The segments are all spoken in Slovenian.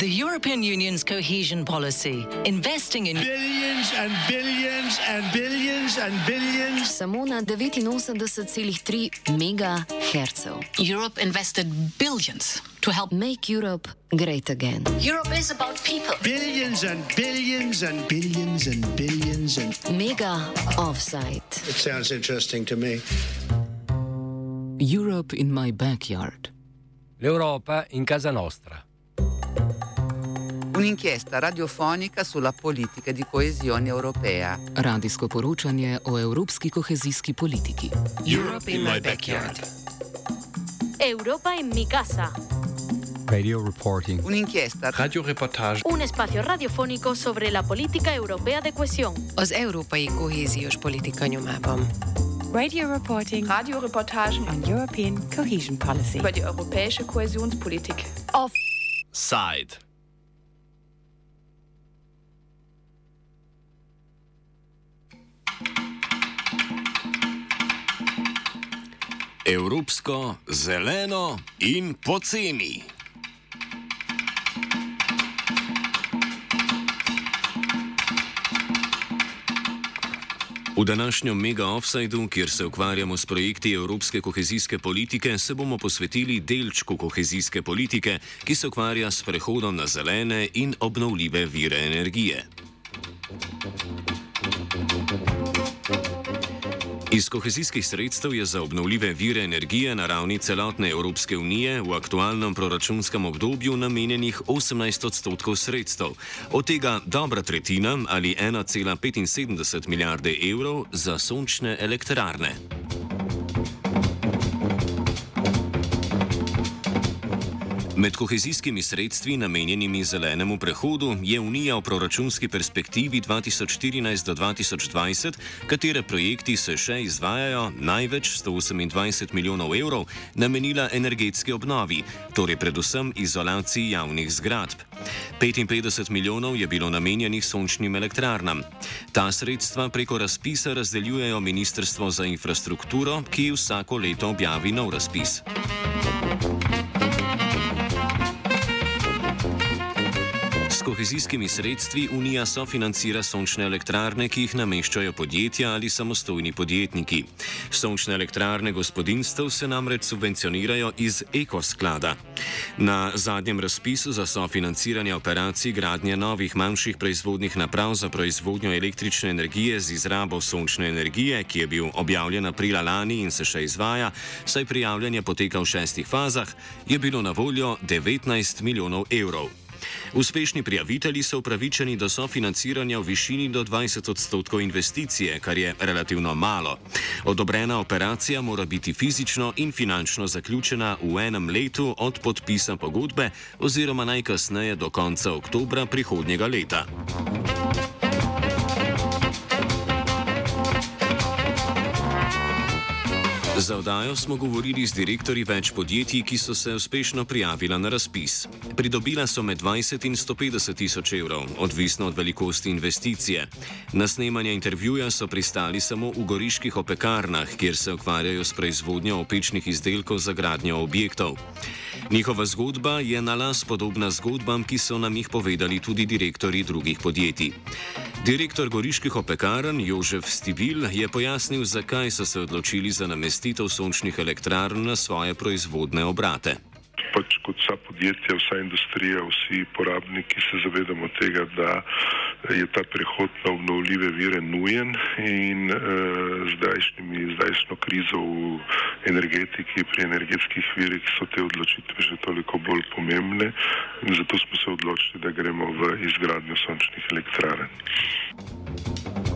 The European Union's cohesion policy, investing in billions and billions and billions and billions. Samo na 89,3 MHz. Europe invested billions to help Make Europe great again. Europe is about people. Billions and billions and billions and billions and. Mega offside. It sounds interesting to me. Europe in my backyard. L'Europa in casa nostra. Un'inchiesta radiofonica sulla politica di coesione europea. Radijsko poročanje o evropski kohezijski politiki. Europe in my backyard. Europa en mi casa. Radio reporting. Un'inchiesta Radioreportage. Un espacio radiofónico sobre la política europea de cohesión. Az európai kohéziós politika nyomában. Radio reporting. Radioreportagen on European cohesion policy. über die europäische Kohäsionspolitik. Off. Side. Evropsko, zeleno in poceni. V današnjem mega offsajdu, kjer se ukvarjamo s projekti evropske kohezijske politike, se bomo posvetili delčku kohezijske politike, ki se ukvarja s prehodom na zelene in obnovljive vire energije. Iz kohezijskih sredstev je za obnovljive vire energije na ravni celotne Evropske unije v aktualnem proračunskem obdobju namenjenih 18 odstotkov sredstev, od tega dobra tretjina ali 1,75 milijarde evrov za sončne elektrarne. Med kohezijskimi sredstvi namenjenimi zelenemu prehodu je Unija v proračunski perspektivi 2014 do 2020, katere projekti se še izvajajo, največ 128 milijonov evrov namenila energetski obnovi, torej predvsem izolaciji javnih zgradb. 55 milijonov je bilo namenjenih sončnim elektrarnam. Ta sredstva preko razpisa razdeljujejo Ministrstvo za infrastrukturo, ki vsako leto objavi nov razpis. Kohezijskimi sredstvi Unija sofinancira sončne elektrarne, ki jih nameščajo podjetja ali samostojni podjetniki. Sončne elektrarne gospodinstv se namreč subvencionirajo iz ekosklada. Na zadnjem razpisu za sofinanciranje operacij gradnje novih manjših proizvodnih naprav za proizvodnjo električne energije z izrabo sončne energije, ki je bil objavljen aprila lani in se še izvaja, saj prijavljanje poteka v šestih fazah, je bilo na voljo 19 milijonov evrov. Uspešni prijavitelji so upravičeni do sofinanciranja v višini do 20 odstotkov investicije, kar je relativno malo. Odobrena operacija mora biti fizično in finančno zaključena v enem letu od podpisa pogodbe oziroma najkasneje do konca oktobra prihodnjega leta. Za oddajo smo govorili z direktorji več podjetij, ki so se uspešno prijavila na razpis. Pridobila so med 20 in 150 tisoč evrov, odvisno od velikosti investicije. Na snemanje intervjuja so pristali samo v goriških opekarnah, kjer se ukvarjajo s proizvodnjo opečnih izdelkov za gradnjo objektov. Njihova zgodba je na las podobna zgodbam, ki so nam jih povedali tudi direktori drugih podjetij. Direktor goriških opekarn Jožef Stivil je pojasnil, zakaj so se odločili za namestitev sončnih elektrarn na svoje proizvodne obrate. Pač kot vsa podjetja, vsa industrija, vsi porabniki se zavedamo tega, da je ta prehod na obnovljive vire nujen in eh, zdajšnjimi, zdajšnjo krizo v energetiki, pri energetskih virih so te odločitve še toliko bolj pomembne in zato smo se odločili, da gremo v izgradnjo sončnih elektrarn.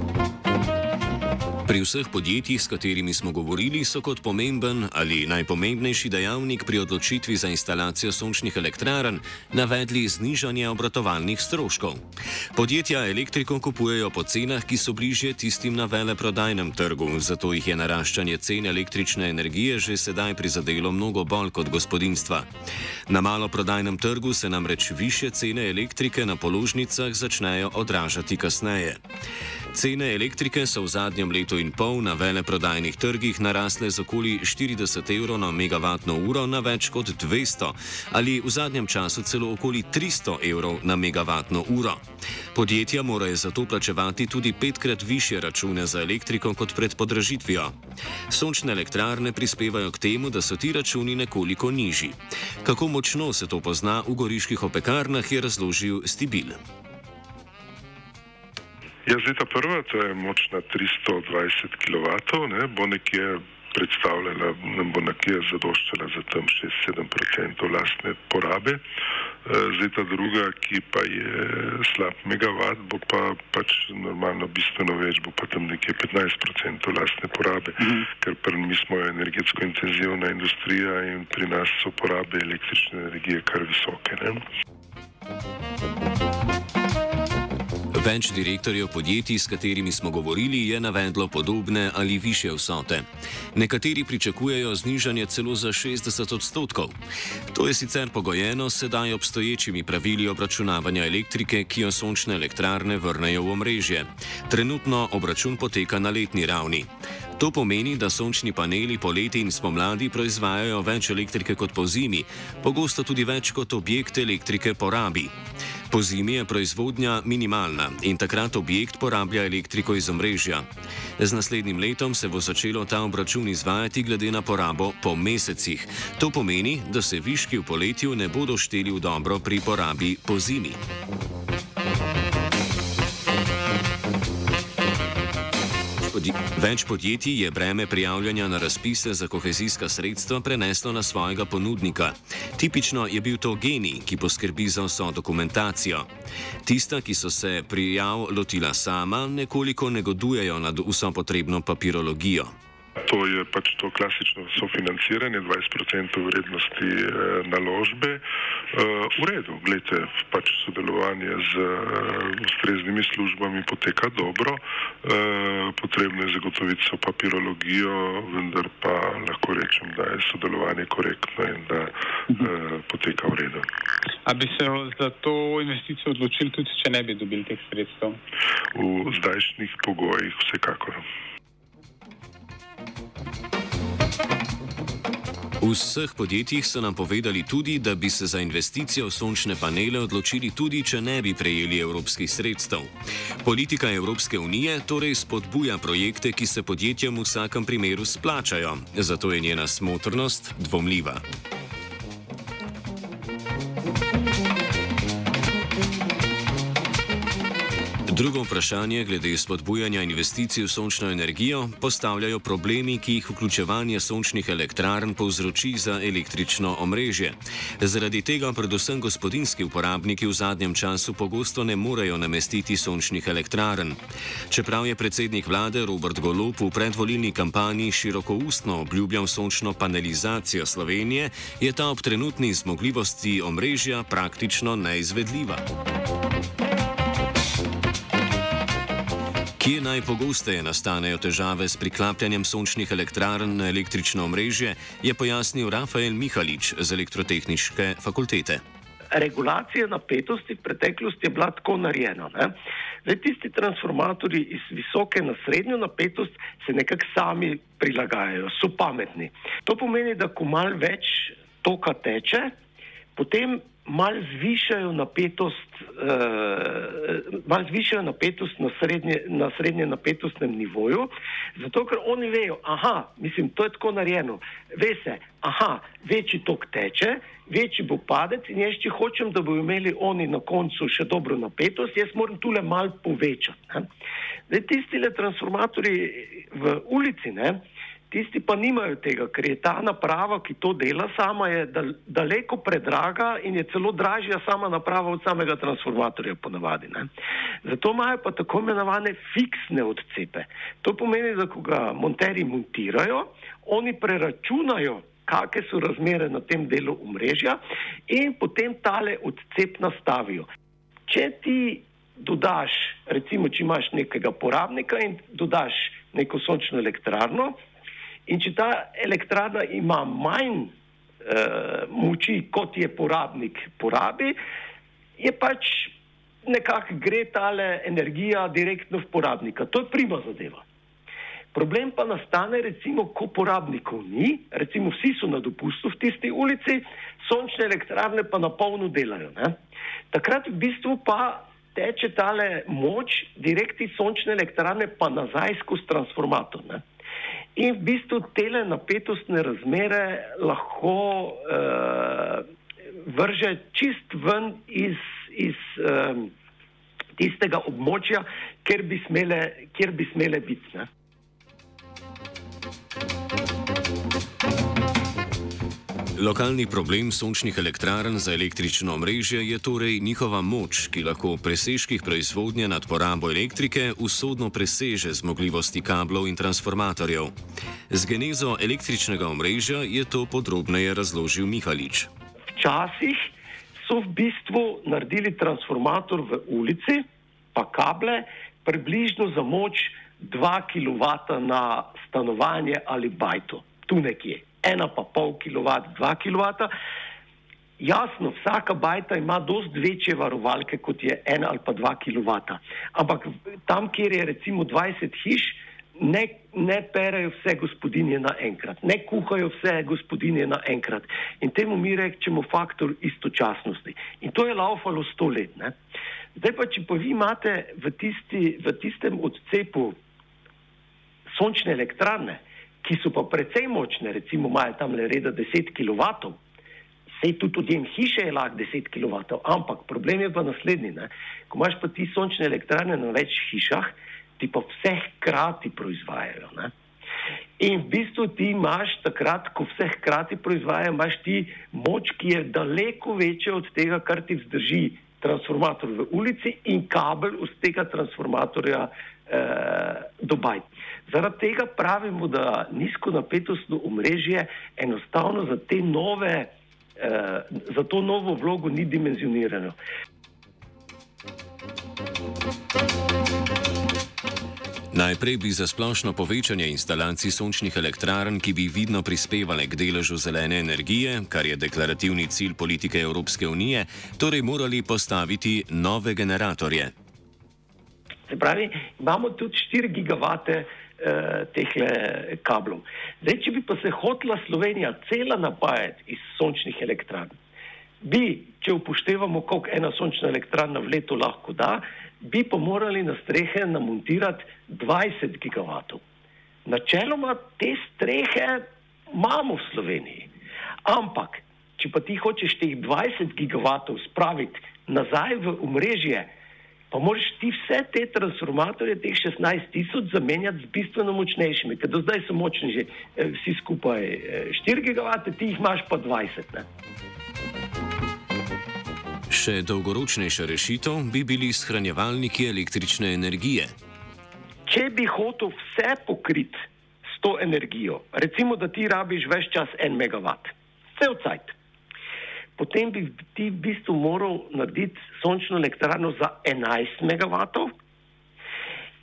Pri vseh podjetjih, s katerimi smo govorili, so kot pomemben ali najpomembnejši dejavnik pri odločitvi za instalacijo sončnih elektrarn navedli znižanje obratovalnih stroškov. Podjetja elektriko kupujejo po cenah, ki so bližje tistim na veleprodajnem trgu, zato jih je naraščanje cen električne energije že sedaj prizadelo mnogo bolj kot gospodinstva. Na maloprodajnem trgu se namreč više cene elektrike na položnicah začnejo odražati kasneje. Cene elektrike so v zadnjem letu in pol na veleprodajnih trgih narasle z okoli 40 evrov na megavatno uro na več kot 200 ali v zadnjem času celo okoli 300 evrov na megavatno uro. Podjetja morajo zato plačevati tudi petkrat više račune za elektriko kot pred podražitvijo. Sončne elektrarne prispevajo k temu, da so ti računi nekoliko nižji. Kako močno se to pozna v goriških opekarnah, je razložil Stibil. Ja, zdaj ta prva, to je močna 320 kW, ne, bo nekje predstavljala, nam bo nekje zadoščala za tam 6-7% lastne porabe. Zdaj ta druga, ki pa je slab megavat, bo pa pač normalno bistveno več, bo pa tam nekje 15% lastne porabe, mhm. ker pr, mi smo energetsko intenzivna industrija in pri nas so porabe električne energije kar visoke. Ne? Več direktorjev podjetij, s katerimi smo govorili, je navedlo podobne ali više vsote. Nekateri pričakujejo znižanje celo za 60 odstotkov. To je sicer pogojeno sedaj obstoječimi pravili obračunavanja elektrike, ki jo sončne elektrarne vrnejo v omrežje. Trenutno obračun poteka na letni ravni. To pomeni, da sončni paneli poleti in spomladi proizvajajo več elektrike kot po zimi, pogosto tudi več kot objekt elektrike porabi. Po zimi je proizvodnja minimalna in takrat objekt porablja elektriko iz omrežja. Z naslednjim letom se bo začelo ta obračun izvajati glede na porabo po mesecih. To pomeni, da se viški v poletju ne bodo šteli v dobro pri porabi po zimi. Več podjetij je breme prijavljanja na razpise za kohezijska sredstva preneslo na svojega ponudnika. Tipično je bil to genij, ki poskrbi za vso dokumentacijo. Tista, ki so se prijav lotila sama, nekoliko negodujejo nad vso potrebno papirologijo. To je pač to klasično sofinanciranje 20% vrednosti e, naložbe. E, v redu, gledajte, pač sodelovanje z e, ustreznimi službami poteka dobro, e, potrebno je zagotoviti so papirologijo, vendar pa lahko rečem, da je sodelovanje korektno in da e, poteka v redu. A bi se za to investicijo odločili tudi, če ne bi dobili teh sredstev? V zdajšnjih pogojih vsekakor. V vseh podjetjih so nam povedali tudi, da bi se za investicijo v sončne panele odločili tudi, če ne bi prejeli evropskih sredstev. Politika Evropske unije torej spodbuja projekte, ki se podjetjem v vsakem primeru splačajo, zato je njena smotrnost dvomljiva. Drugo vprašanje glede spodbujanja investicij v sončno energijo postavljajo problemi, ki jih vključevanje sončnih elektrarn povzroči za električno omrežje. Zaradi tega predvsem gospodinski uporabniki v zadnjem času pogosto ne morejo namestiti sončnih elektrarn. Čeprav je predsednik vlade Robert Golop v predvolilni kampanji širokoustno obljubljal sončno panelizacijo Slovenije, je ta ob trenutni zmogljivosti omrežja praktično neizvedljiva. Kje najpogosteje nastanejo težave s priklapljanjem sončnih elektrarn na električno omrežje, je pojasnil Rafael Mihalič z elektrotehnične fakultete. Regulacija napetosti v preteklosti je bila tako narejena. Zdaj, tisti transformatori iz visoke na srednjo napetost se nekako sami prilagajajo, so pametni. To pomeni, da ko mal več toka teče, potem mal zvišajo napetost, uh, mal zvišajo napetost na, srednje, na srednje napetostnem nivoju, zato ker oni vejo, aha, mislim, to je tako narejeno, ve se, aha, večji tok teče, večji bo padec in jaz če hočem, da bodo imeli oni na koncu še dobro napetost, jaz moram tule mal povečati. Ne? Zdaj, tisti le transformatori v ulici, ne, Tisti pa nimajo tega, ker je ta naprava, ki to dela sama, je daleko predraga in je celo dražja sama naprava od samega transformatorja ponavadi. Ne. Zato imajo pa tako imenovane fiksne odcepe. To pomeni, da ko ga monteri montirajo, oni preračunajo, kakšne so razmere na tem delu omrežja in potem tale odcep nastavijo. Če ti dodaš, recimo, če imaš nekega porabnika in dodaš neko sončno elektrarno, In če ta elektrarna ima manj uh, moči, kot je porabnik porabi, je pač nekako gre ta energija direktno v porabnika. To je prima zadeva. Problem pa nastane, recimo, ko porabnikov ni, recimo vsi so na dopustu v tisti ulici, sončne elektrarne pa na polno delajo. Ne? Takrat v bistvu pa teče tale moč direktni sončne elektrarne pa nazaj skozi transformator. Ne? In v bistvu tele napetostne razmere lahko uh, vrže čist ven iz, iz um, tistega območja, kjer bi smele, kjer bi smele biti. Ne? Lokalni problem sončnih elektrarn za električno omrežje je torej njihova moč, ki lahko v presežkih proizvodnje nad porabo elektrike usodno preseže zmogljivosti kablov in transformatorjev. Z genezo električnega omrežja je to podrobneje razložil Mihalič. Včasih so v bistvu naredili transformator v ulici, pa kable, približno za moč 2 kW na stanovanje ali bajto, tu nekje. 1,5 kW, 2 kW. Jasno, vsaka bajta ima dosti večje varovalke kot je 1 ali pa 2 kW. Ampak tam, kjer je recimo 20 hiš, ne, ne perejo vse gospodinje naenkrat, ne kuhajo vse gospodinje naenkrat. In temu mi rečemo faktor istočasnosti. In to je laufalo sto let. Ne? Zdaj pa, če pa vi imate v, tisti, v tistem odcepu sončne elektrarne, ki so pa precej močne, recimo imajo tam le reda 10 kW, sej tudi odjem hiše je lahko 10 kW, ampak problem je pa naslednji. Ne? Ko imaš pa ti sončne elektrarne na več hišah, ti pa vse hkrati proizvajajo. Ne? In v bistvu ti imaš takrat, ko vse hkrati proizvajajo, imaš ti moč, ki je daleko večja od tega, kar ti vzdrži transformator v ulici in kabel iz tega transformatorja eh, do bajt. Zaradi tega pravimo, da nizko napetostno omrežje enostavno za, nove, eh, za to novo vlogo ni dimenzionirano. Najprej bi za splošno povečanje instalacij sončnih elektrarn, ki bi vidno prispevale k deležu zelene energije, kar je deklarativni cilj politike Evropske unije, torej morali postaviti nove generatorje. Se pravi, imamo tudi 4 gigavate eh, teh kablov. Zdaj, če bi pa se hotla Slovenija cela napajati iz sončnih elektrarn, bi, če upoštevamo, koliko ena sončna elektrarna v letu lahko da, bi pa morali na strehe namontirati 20 gigavatov. Načeloma te strehe imamo v Sloveniji, ampak če pa ti hočeš teh 20 gigavatov spraviti nazaj v omrežje, pa moraš ti vse te transformatorje, teh 16 tisoč, zamenjati z bistveno močnejšimi, ker do zdaj so močni že eh, vsi skupaj 4 eh, gigavate, ti jih imaš pa 20. Ne? Še dolgoročnejša rešitev bi bili shranjevalniki električne energije. Če bi hotel vse pokriti s to energijo, recimo, da ti rabiš več čas en megavat, vse odcajt, potem bi ti v bistvu moral narediti sončno elektrarno za 11 megavatov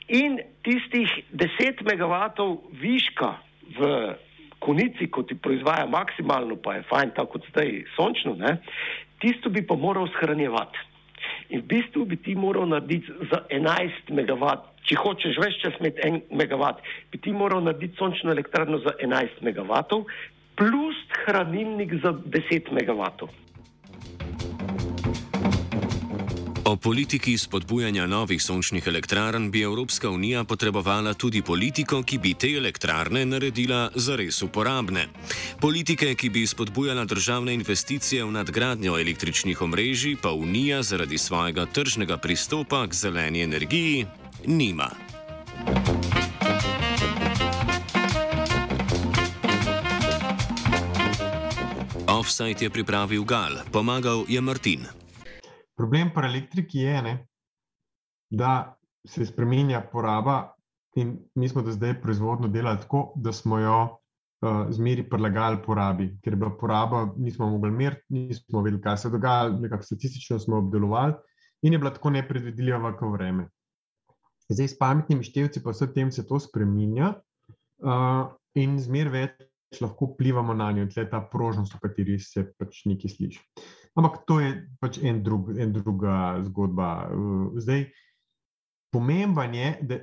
in tistih 10 megavatov viška v konici, ko ti proizvaja maksimalno, pa je fajn, tako kot zdaj sončno, ne, tisto bi pa moral shranjevati. In v bistvu bi ti moral narediti za 11 MW, če hočeš več čas imeti 1 MW, bi ti moral narediti sončno elektrarno za 11 MW, plus hranilnik za 10 MW. O politiki spodbujanja novih sončnih elektrarn bi Evropska unija potrebovala tudi politiko, ki bi te elektrarne naredila zares uporabne. Politike, ki bi spodbujala državne investicije v nadgradnjo električnih omrežij, pa unija zaradi svojega tržnega pristopa k zeleni energiji nima. Offside je pripravil Gal, pomagal je Martin. Problem pri elektriki je, ne, da se spremenja poraba, in mi smo do zdaj proizvodno delali tako, da smo jo uh, zmeri prilagali porabi, ker je bila poraba, nismo mogli meriti, nismo vedeli, kaj se dogaja, nekako statistično smo obdelovali in je bila tako nepredvidljiva, kako vreme. Zdaj s pametnimi števci, pa vse tem se to spremenja uh, in zmer več lahko vplivamo na njo, tle ta prožnost, o kateri se pač nekaj sliši. Ampak to je pač en, drug, en druga zgodba. Zdaj, pomemben je, da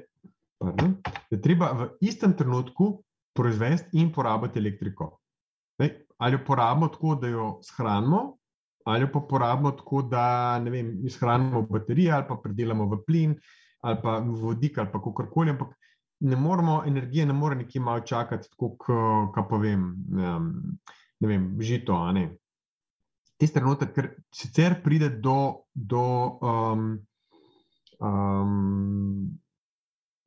pardon, da treba v istem trenutku proizvesti in porabiti elektriko. Dej, ali jo porabimo tako, da jo shranimo, ali pa porabimo tako, da vem, izhranimo baterije, ali pa predelamo v plin, ali pa v vodik, ali pa kakorkoli. Ampak ne moramo, energija ne more nekje malo čakati, tako kot pa vem, ne vem, žito. Ne. Tisti trenutek, ker sicer pride do, do um, um,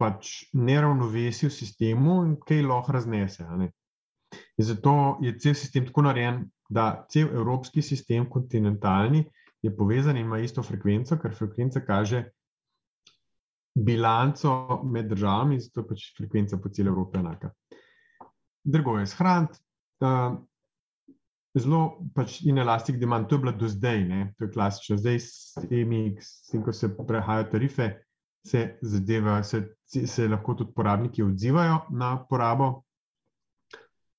pač neravnovesja v sistemu in kaj lahko raznese. In zato je cel sistem tako narejen, da cel evropski sistem, kontinentalni, je povezan in ima isto frekvenco, ker frekvenca kaže bilanco med državami, zato je pač frekvenca po celi Evropi enaka. Drugo je shraniti. Uh, zelo pač in elastik demand, to je bilo do zdaj, ne? to je klasično. Zdaj, s temi, s tem, ko se prehajajo tarife, se, zadeva, se, se lahko tudi porabniki odzivajo na porabo.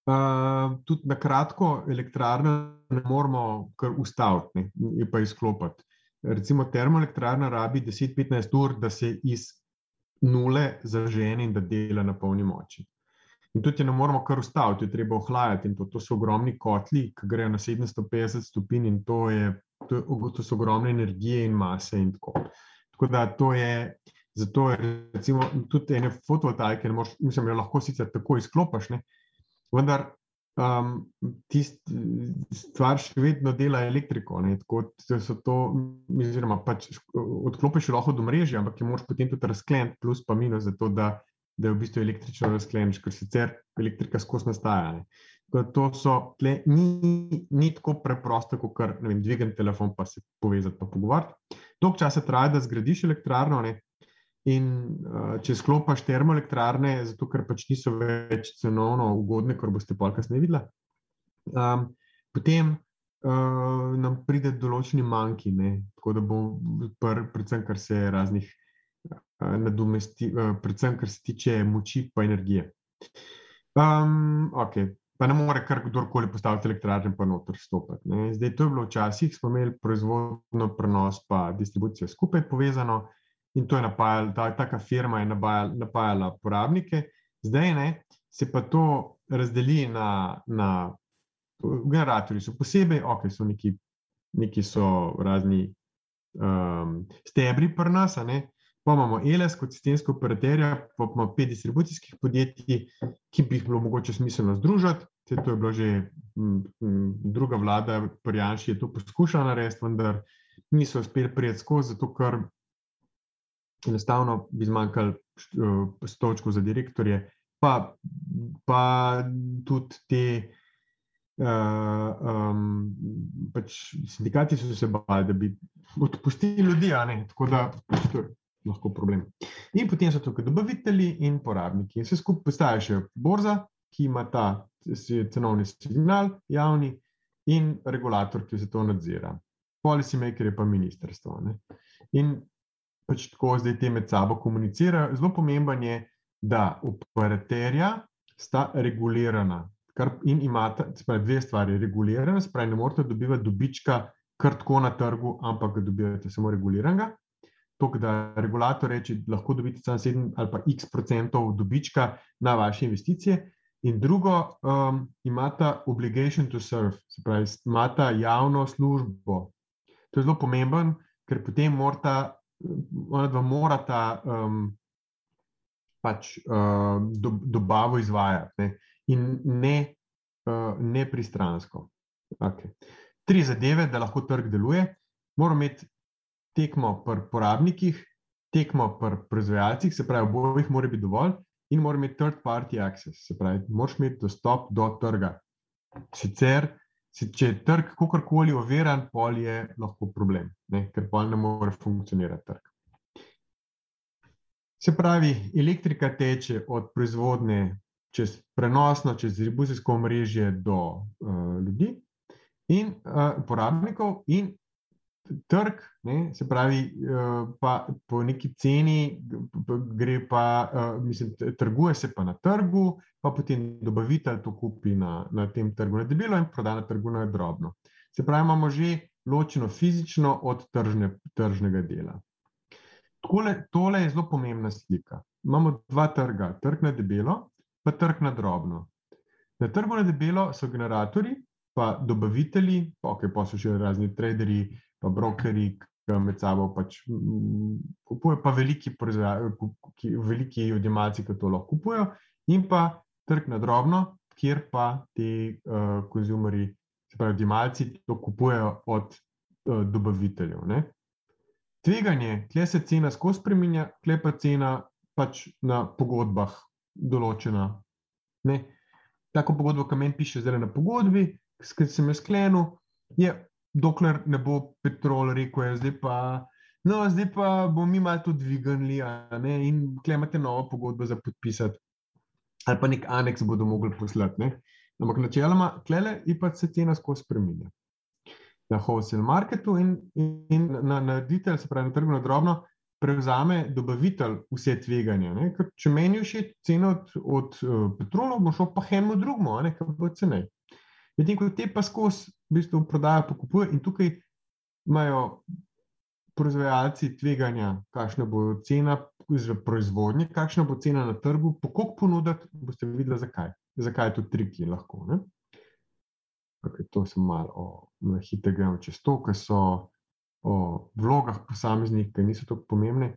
Uh, tudi na kratko, elektrarne ne moramo kar ustaviti, ne pa izklopiti recimo termoelektrarna rabi 10-15 ur, da se iz nule zažene in da dela na polni moči. In tudi ne moramo kar ustaviti, treba ohlajati. In to, to so ogromni kotli, ki grejo na 750 stopinj, in to, je, to, to so ogromne energije in mase. In tako. tako da to je, zato je recimo, tudi ene fotovoltaike, ne moreš, mislim, jo lahko sicer tako izklopiš, vendar um, tisti stvar še vedno dela elektriko. Tako, to, oziroma, pač odklopiš lahko do mreže, ampak je moraš potem tudi razkleniti, plus pa minus, zato, da, da je v bistvu električno razkleniš, ker sicer elektrika skozi nastaja. Ne. To so, tle, ni, ni tako preprosto, kot kar dvigem telefon, pa se povezati, pa pogovarjati. Dolgo časa traja, da zgradiš elektrarno, ne, In uh, če sklopiš termoelektrarne, zato ker pač niso več cenovno ugodne, kot boste pa kasneje videli, um, potem uh, nam pride določeni manjki, ne? tako da bo, pr, predvsem kar se raznih uh, nadomesti, uh, predvsem kar se tiče moči in energije. Um, okay. Pa ne more kar kdorkoli postaviti elektrarne, pa noter stopiti. Ne? Zdaj, to je bilo včasih, smo imeli proizvodno prenos, pa distribucijo skupaj povezano in to je napajala, ta, taka firma je napajala, napajala porabnike. Zdaj ne, se pa to razdeli na, na generatorje, so posebej, ok, so neki, neki so razni um, stebri pri nas. Pa imamo ELS kot sistemsko operaterja, pa imamo pet distribucijskih podjetij, ki bi jih bilo mogoče smiselno združiti. To je bilo že m, m, druga vlada, Prijanši je to poskušala narediti, vendar niso uspeli prijeti skozi, zato ker enostavno bi zmanjkalo uh, stolčkov za direktorje, pa, pa tudi te. Uh, um, pač sindikati so se bali, da bi odpustili ljudi, tako da pač je lahko problem. In potem so tukaj dobavitelji in porabniki. Vse skupaj postaje še borza, ki ima ta cenovni signal, javni in regulator, ki se to nadzira. Policy maker je pa ministrstvo. Ne? In pač tako zdaj te med sabo komunicirajo. Zelo pomemben je, da operaterja sta regulirana. Kar in imate dve stvari. Regulirana, spravi, ne morete dobivati dobička kar tako na trgu, ampak ga dobivate samo reguliranega. To, da regulator reče, da lahko dobite samo 7 ali pa x procentov dobička na vaše investicije. In drugo, um, imate obligation to serve, se pravi, imate javno službo. To je zelo pomemben, ker potem morata ona dva morata um, pač, uh, do, dobavo izvajati ne? in ne, uh, ne pristransko. Okay. Tri zadeve, da lahko trg deluje. Moramo imeti tekmo pri porabnikih, tekmo pri proizvajalcih, se pravi, obojih mora biti dovolj, in moramo imeti third party access, se pravi, moraš imeti dostop do trga. Sicer če je trg kakorkoli oviran, pol je lahko problem, ne? ker pol ne more funkcionirati trg. Se pravi, elektrika teče od proizvodne čez prenosno, čez distribucijsko omrežje do uh, ljudi in uh, uporabnikov, in trg, ne, se pravi, uh, pa po neki ceni, gre pa, uh, mislim, trguje se pa na trgu, pa potem dobavitelj to kupi na, na tem trgu na debelo in proda na trgu na drobno. Se pravi, imamo že ločeno fizično od tržne, tržnega dela. Tole, tole je zelo pomembna slika. imamo dva trga, trg na debelo, pa trg na drobno. Na trgu na debelo so generatori, pa dobavitelji, pa, okay, so še razni traderji, pa brokeri, ki med sabo pač kupujejo, pa veliki, veliki odjemalci, ki to lahko kupujejo, in pa trg na drobno, kjer pa ti uh, konzumeri, se pravi, odjemalci to kupujejo od uh, dobaviteljev. Ne? Tveganje, kje se cena skozi spremenja, kje pa cena pač na pogodbah določena. Ne? Tako pogodbo, ki meni piše zdaj na pogodbi, katero sem jo sklenil, je, dokler ne bo petrol rekel, je, zdaj pa. No, zdaj pa bomo mi malo to dvignili in klemate novo pogodbo za podpisati, ali pa nek aneks bodo mogli poslati. Ne? Ampak načeloma, klele in pa se cena skozi spremenja. Na wholesale marketu in, in, in na, na detail, se pravi na trgu na drobno, prevzame dobavitelj vse tveganja. Če meni všeč ceno od, od uh, petrola, bo šel pa hemo drugmo, ki bo cenej. Medtem ko te pa skozi v bistvu prodajo, pokupujejo in tukaj imajo proizvajalci tveganja, kakšna bo cena za proizvodnje, kakšna bo cena na trgu, po koliko ponuditi, boste videli, zakaj. Zakaj je to triki lahko. Okay, to sem malo na hitro gremo čez to, ker so o vlogah posameznih, ki niso tako pomembne.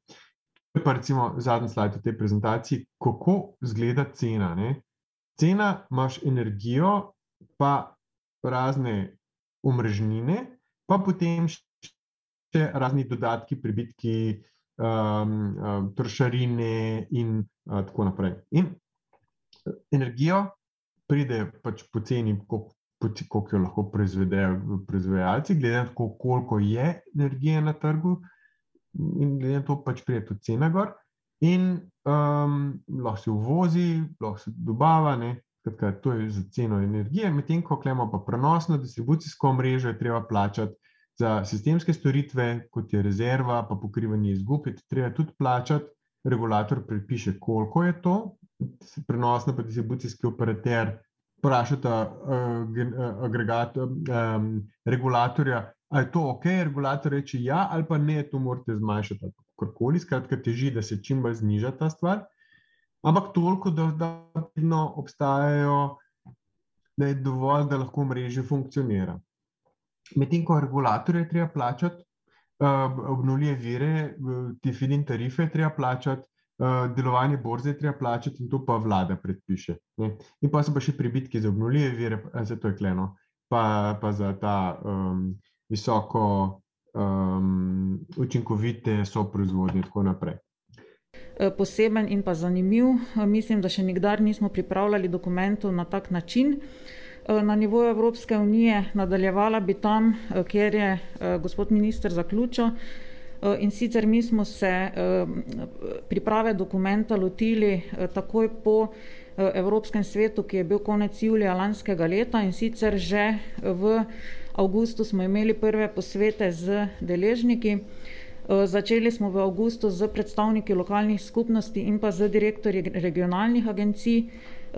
To je pa recimo zadnji slajd v tej prezentaciji, kako izgleda cena. Ne? Cena imaš energijo, pa razne omrežnine, pa potem še razni dodatki, pribitki, um, um, trošarine in uh, tako naprej. In energijo pride pač poceni, koliko koliko jo lahko proizvedejo proizvajalci, glede na to, koliko je energije na trgu, in glede na to, pač pride tudi cena gor. In um, lahko se uvozi, lahko se dobava, ne, kratka, to je za ceno energije, medtem ko imamo pa prenosno distribucijsko mrežo, je treba plačati za sistemske storitve, kot je rezerva, pa pokrivanje izgub, je treba tudi plačati. Regulator predpiše, koliko je to, prenosno pa distribucijski operater vprašata uh, agregat, um, regulatorja, ali je to ok, regulator reče ja, ali pa ne, to morate zmanjšati. Karkoli, skratka, teži, da se čim bolj zniža ta stvar. Ampak toliko, da, da vedno obstajajo, da je dovolj, da lahko mreže funkcionira. Medtem ko regulatorje treba plačati, uh, obnovljive vire, ti feed-in tarife treba plačati, uh, delovanje borze treba plačati in to pa vlada predpiše. Ne? In pa so pa še pribitki za obnovljive vire, za to je kleno, pa, pa za ta um, visoko um, učinkovite so proizvodnje in tako naprej. E, poseben in pa zanimiv. E, mislim, da še nikdar nismo pripravljali dokumentov na tak način. E, na nivoju Evropske unije nadaljevala bi tam, kjer je gospod minister zaključil. Eh, in sicer mi smo se eh, priprave dokumenta lotili eh, takoj po Evropskem svetu, ki je bil konec julija lanskega leta in sicer že v avgustu smo imeli prve posvete z deležniki. Začeli smo v avgustu z predstavniki lokalnih skupnosti in pa z direktorji regionalnih agencij,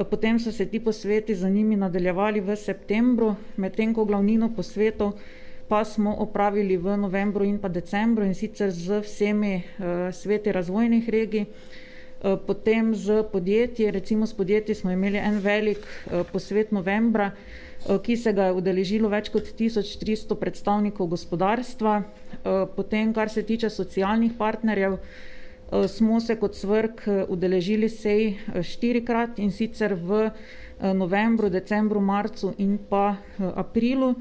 potem so se ti posveti za njimi nadaljevali v septembru, medtem ko glavnino posvetov pa smo opravili v novembru in pa decembru in sicer z vsemi uh, sveti razvojnih regij, uh, potem z podjetji, recimo s podjetji smo imeli en velik uh, posvet novembra, uh, ki se ga je udeležilo več kot 1300 predstavnikov gospodarstva, uh, potem kar se tiče socialnih partnerjev, uh, smo se kot svrk udeležili sej štirikrat in sicer v novembru, decembru, marcu in pa aprilu.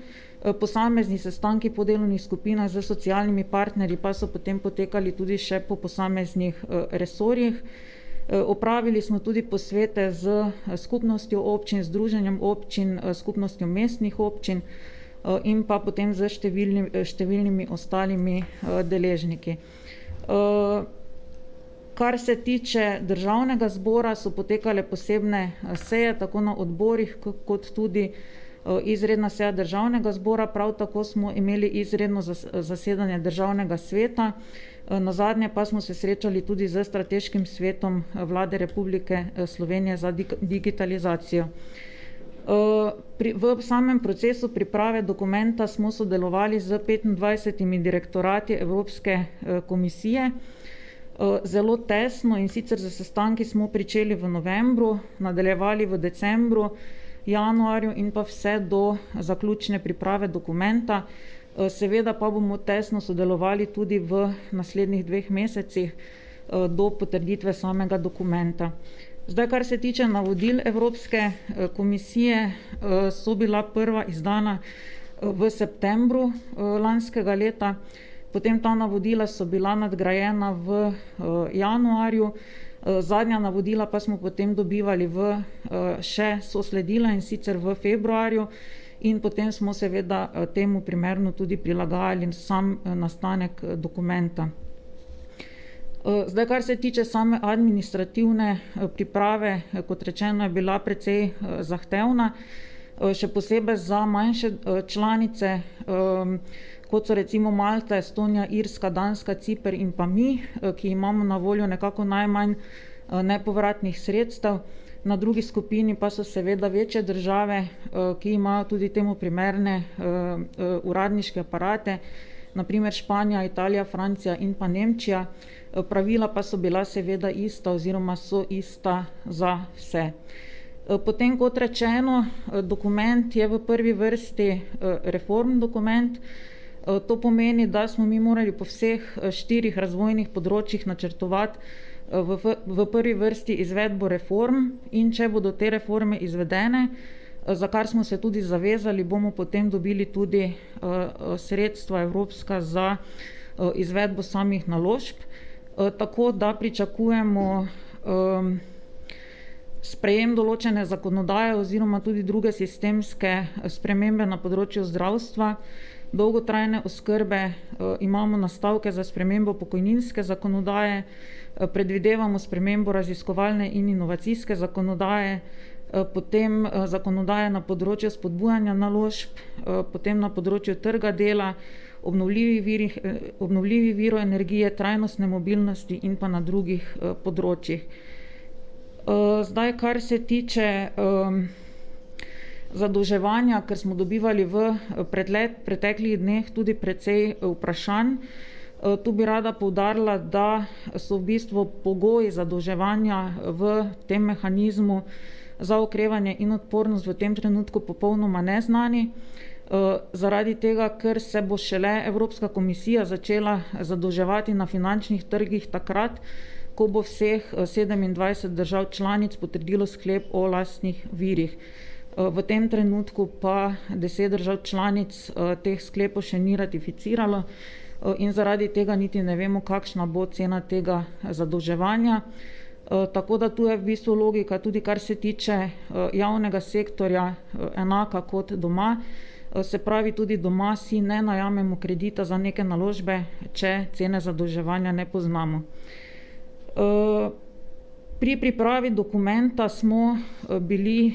Eh, posamezni sestanki po delovnih skupinah z socialnimi partnerji pa so potem potekali tudi še po posameznih eh, resorjih. Eh, opravili smo tudi posvete z skupnostjo občin, združenjem občin, skupnostjo mestnih občin in pa potem z številni, številnimi ostalimi deležniki. Kar se tiče državnega zbora, so potekale posebne seje, tako na odborih, kot tudi izredna seja državnega zbora, prav tako smo imeli izredno zasedanje državnega sveta, na zadnje pa smo se srečali tudi z strateškim svetom vlade Republike Slovenije za digitalizacijo. V samem procesu priprave dokumenta smo sodelovali z 25 direktorati Evropske komisije. zelo tesno in sicer za sestanki smo pričeli v novembru, nadaljevali v decembru, januarju in pa vse do zaključne priprave dokumenta. Seveda pa bomo tesno sodelovali tudi v naslednjih dveh mesecih do potrditve samega dokumenta. Zdaj, kar se tiče navodil Evropske komisije, so bila prva izdana v septembru lanskega leta, potem ta navodila so bila nadgrajena v januarju, zadnja navodila pa smo potem dobivali v še so sledila, in sicer v februarju, in potem smo seveda temu primerno tudi prilagajali sam nastanek dokumenta. Zdaj, kar se tiče same administrativne priprave, kot rečeno, je bila precej zahtevna, še posebej za manjše članice, kot so recimo Malta, Estonija, Irska, Danska, Ciper in pa mi, ki imamo na voljo nekako najmanj nepovratnih sredstev. Na drugi skupini pa so seveda večje države, ki imajo tudi temu primerne uradniške aparate, na primer Španija, Italija, Francija in pa Nemčija. Pravila pa so bila seveda ista oziroma so ista za vse. Potem, kot rečeno, dokument je v prvi vrsti reformni dokument. To pomeni, da smo mi morali po vseh štirih razvojnih področjih načrtovati v v prvi vrsti izvedbo reform, in če bodo te reforme izvedene, za kar smo se tudi zavezali, bomo potem dobili tudi sredstva evropska za izvedbo samih naložb. Tako da pričakujemo sprejem določene zakonodaje oziroma tudi druge sistemske spremembe na področju zdravstva, dolgotrajne oskrbe, imamo nastavke za spremembo pokojninske zakonodaje, predvidevamo spremembo raziskovalne in inovacijske zakonodaje, potem zakonodaje na področju spodbujanja naložb, potem na področju trga dela, obnovljivih virih, obnovljivih virov energije, trajnostne mobilnosti in pa na drugih področjih. Zdaj, kar se tiče zadolževanja, ker smo dobivali v preteklih dneh tudi precej vprašanj. Tu bi rada poudarila, da so v bistvu pogoji zadolževanja v tem mehanizmu za okrevanje in odpornost v tem trenutku popolnoma neznani. Zaradi tega, ker se bo šele Evropska komisija začela zadolževati na finančnih trgih takrat, ko bo vseh sedemindvajset držav članic potrdilo sklep o lastnih virih. V tem trenutku pa deset držav članic teh sklepov še ni ratificiralo, in zaradi tega niti ne vemo, kakšna bo cena tega zadolževanja. Tako da tu je v bistvu logika, tudi kar se tiče javnega sektorja, enaka kot doma. Se pravi, tudi doma si ne najamemo kredita za neke naložbe, če cene zadolževanja ne poznamo. Pri pripravi dokumenta smo bili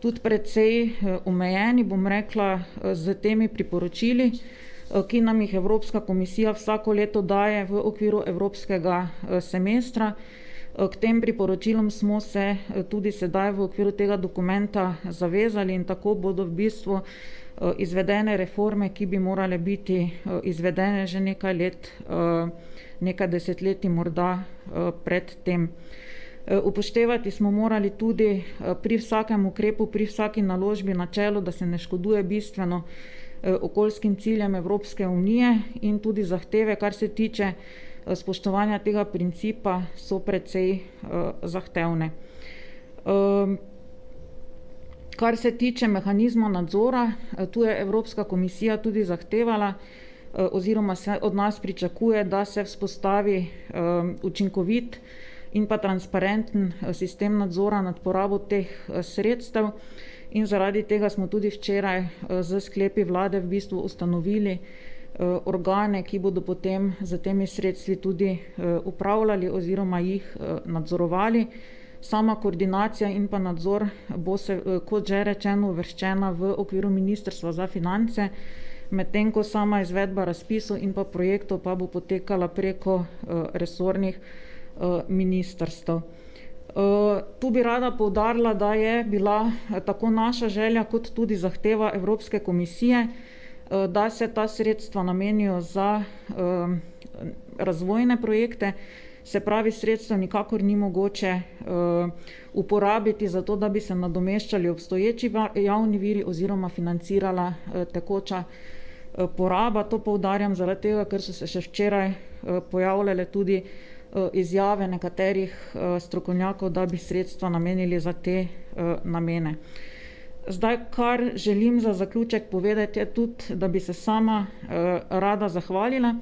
tudi precej omejeni, bom rekla, s temi priporočili, ki nam jih Evropska komisija vsako leto daje v okviru evropskega semestra. K tem priporočilom smo se tudi sedaj v okviru tega dokumenta zavezali in tako bodo v bistvu izvedene reforme, ki bi morale biti izvedene že nekaj let, nekaj desetletij morda pred tem. Upoštevati smo morali tudi pri vsakem ukrepu, pri vsaki naložbi načelo, da se ne škoduje bistveno okoljskim ciljem Evropske unije, in tudi zahteve, kar se tiče spoštovanja tega principa, so precej zahtevne. Kar se tiče mehanizma nadzora, tu je Evropska komisija tudi zahtevala oziroma se od nas pričakuje, da se vzpostavi učinkovit in pa transparenten sistem nadzora nad porabo teh sredstev. In zaradi tega smo tudi včeraj s sklepi vlade v bistvu ustanovili organe, ki bodo potem s temi sredstvi tudi upravljali oziroma jih nadzorovali. Sama koordinacija in pa nadzor bo kot že rečeno, uvrščena v okviru Ministrstva za finance, medtem ko sama izvedba razpisov in pa projektov pa bo potekala preko resornih ministrstev. Tu bi rada poudarila, da je bila tako naša želja kot tudi zahteva Evropske komisije, da se ta sredstva namenijo za razvojne projekte, se pravi, sredstva nikakor ni mogoče uporabiti za to, da bi se nadomeščali obstoječi javni viri oziroma financirala tekoča poraba. To poudarjam zaradi tega, ker so se še včeraj pojavljale tudi izjave nekaterih uh, strokovnjakov, da bi sredstva namenili za te uh, namene. Zdaj, kar želim za zaključek povedati, je tudi, da bi se sama rada zahvalila.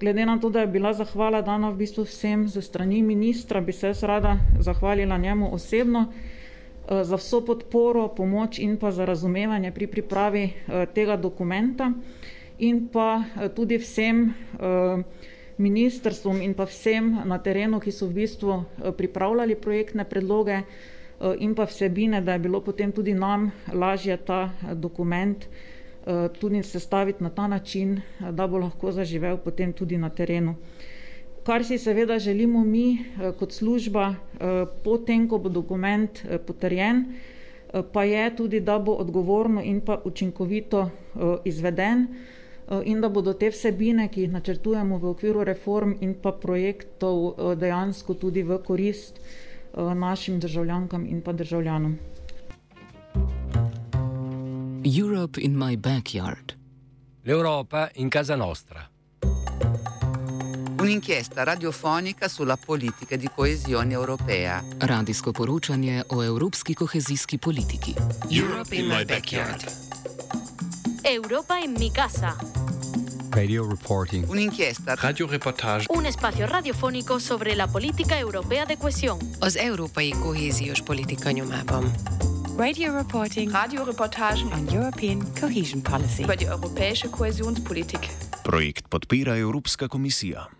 Glede na to, da je bila zahvala dana v bistvu vsem ze strani ministra, bi se jaz rada zahvalila njemu osebno za vso podporo, pomoč in pa za razumevanje pri pripravi tega dokumenta in pa tudi vsem ministrstvom in pa vsem na terenu, ki so v bistvu uh, pripravljali projektne predloge uh, in pa vsebine, da je bilo potem tudi nam lažje ta dokument Eh, tudi sestaviti na ta način, eh, da bo lahko zaživel potem tudi na terenu. Kar si seveda želimo mi eh, kot služba, potem, ko bo dokument potrjen, pa je tudi, da bo odgovorno in pa učinkovito izveden in da bodo te vsebine, ki jih načrtujemo v okviru reform in pa projektov, dejansko tudi v korist našim državljankam in pa državljanom. Europe in my backyard. L'Europa in casa nostra. Un'inchiesta radiofonica sulla politica di coesione europea. Radijsko poročanje o evropski kohezijski politiki. Europe in my backyard. Europa en mi casa. Radio reporting. Un'inchiesta. Radio reportage. Un espacio radiofónico sobre la política europea de cohesión. Az európai kohéziós politika nyomában. Radio reporting. Radioreportagen on European Cohesion Policy. Über die europäische Kohäsionspolitik. Projekt podpira Evropska komisija.